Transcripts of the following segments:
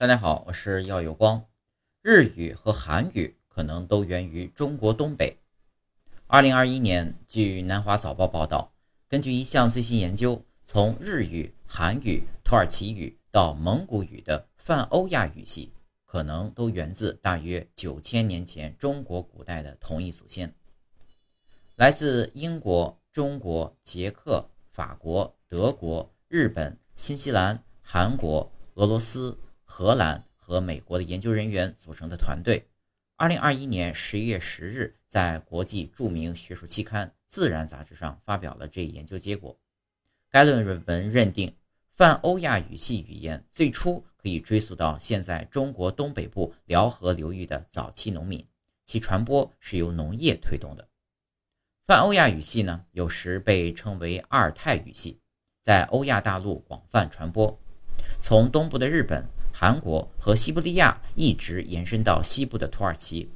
大家好，我是耀有光。日语和韩语可能都源于中国东北。二零二一年，据南华早报报道，根据一项最新研究，从日语、韩语、土耳其语到蒙古语的泛欧亚语系，可能都源自大约九千年前中国古代的同一祖先。来自英国、中国、捷克、法国、德国、日本、新西兰、韩国、俄罗斯。荷兰和美国的研究人员组成的团队，二零二一年十一月十日在国际著名学术期刊《自然》杂志上发表了这一研究结果。该论文认定，泛欧亚语系语言最初可以追溯到现在中国东北部辽河流域的早期农民，其传播是由农业推动的。泛欧亚语系呢，有时被称为阿尔泰语系，在欧亚大陆广泛传播，从东部的日本。韩国和西伯利亚一直延伸到西部的土耳其，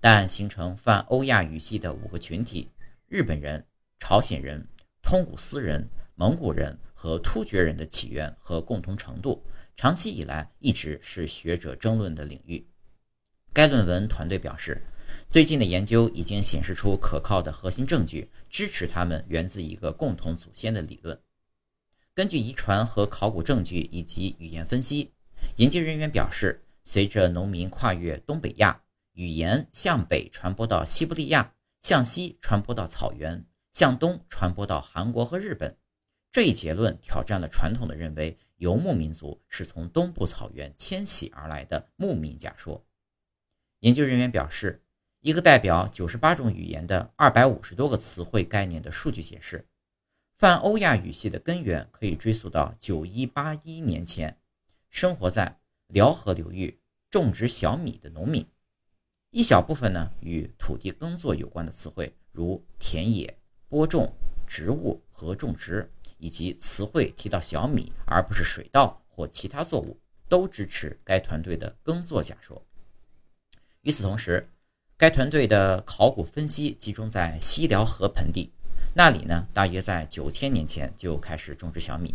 但形成泛欧亚语系的五个群体——日本人、朝鲜人、通古斯人、蒙古人和突厥人的起源和共同程度，长期以来一直是学者争论的领域。该论文团队表示，最近的研究已经显示出可靠的核心证据，支持他们源自一个共同祖先的理论。根据遗传和考古证据以及语言分析。研究人员表示，随着农民跨越东北亚，语言向北传播到西伯利亚，向西传播到草原，向东传播到韩国和日本。这一结论挑战了传统的认为游牧民族是从东部草原迁徙而来的牧民假说。研究人员表示，一个代表九十八种语言的二百五十多个词汇概念的数据显示，泛欧亚语系的根源可以追溯到九一八一年前。生活在辽河流域种植小米的农民，一小部分呢与土地耕作有关的词汇，如田野、播种、植物和种植，以及词汇提到小米而不是水稻或其他作物，都支持该团队的耕作假说。与此同时，该团队的考古分析集中在西辽河盆地，那里呢大约在九千年前就开始种植小米。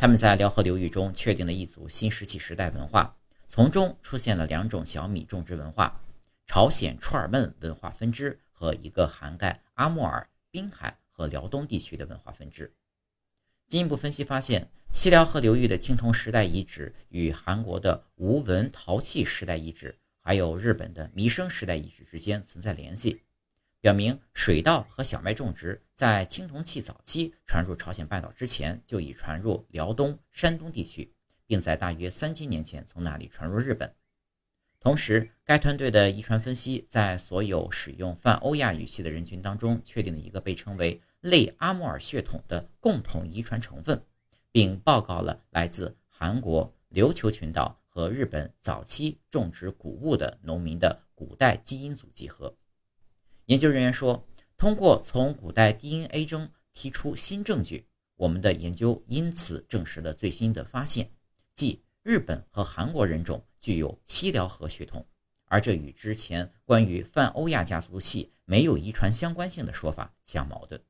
他们在辽河流域中确定了一组新石器时代文化，从中出现了两种小米种植文化：朝鲜串尔焖文化分支和一个涵盖阿穆尔、滨海和辽东地区的文化分支。进一步分析发现，西辽河流域的青铜时代遗址与韩国的吴文陶器时代遗址，还有日本的弥生时代遗址之间存在联系。表明水稻和小麦种植在青铜器早期传入朝鲜半岛之前就已传入辽东、山东地区，并在大约三千年前从那里传入日本。同时，该团队的遗传分析在所有使用泛欧亚语系的人群当中确定了一个被称为类阿穆尔血统的共同遗传成分，并报告了来自韩国、琉球群岛和日本早期种植谷物的农民的古代基因组集合。研究人员说，通过从古代 DNA 中提出新证据，我们的研究因此证实了最新的发现，即日本和韩国人种具有西辽河血统，而这与之前关于泛欧亚家族系没有遗传相关性的说法相矛盾。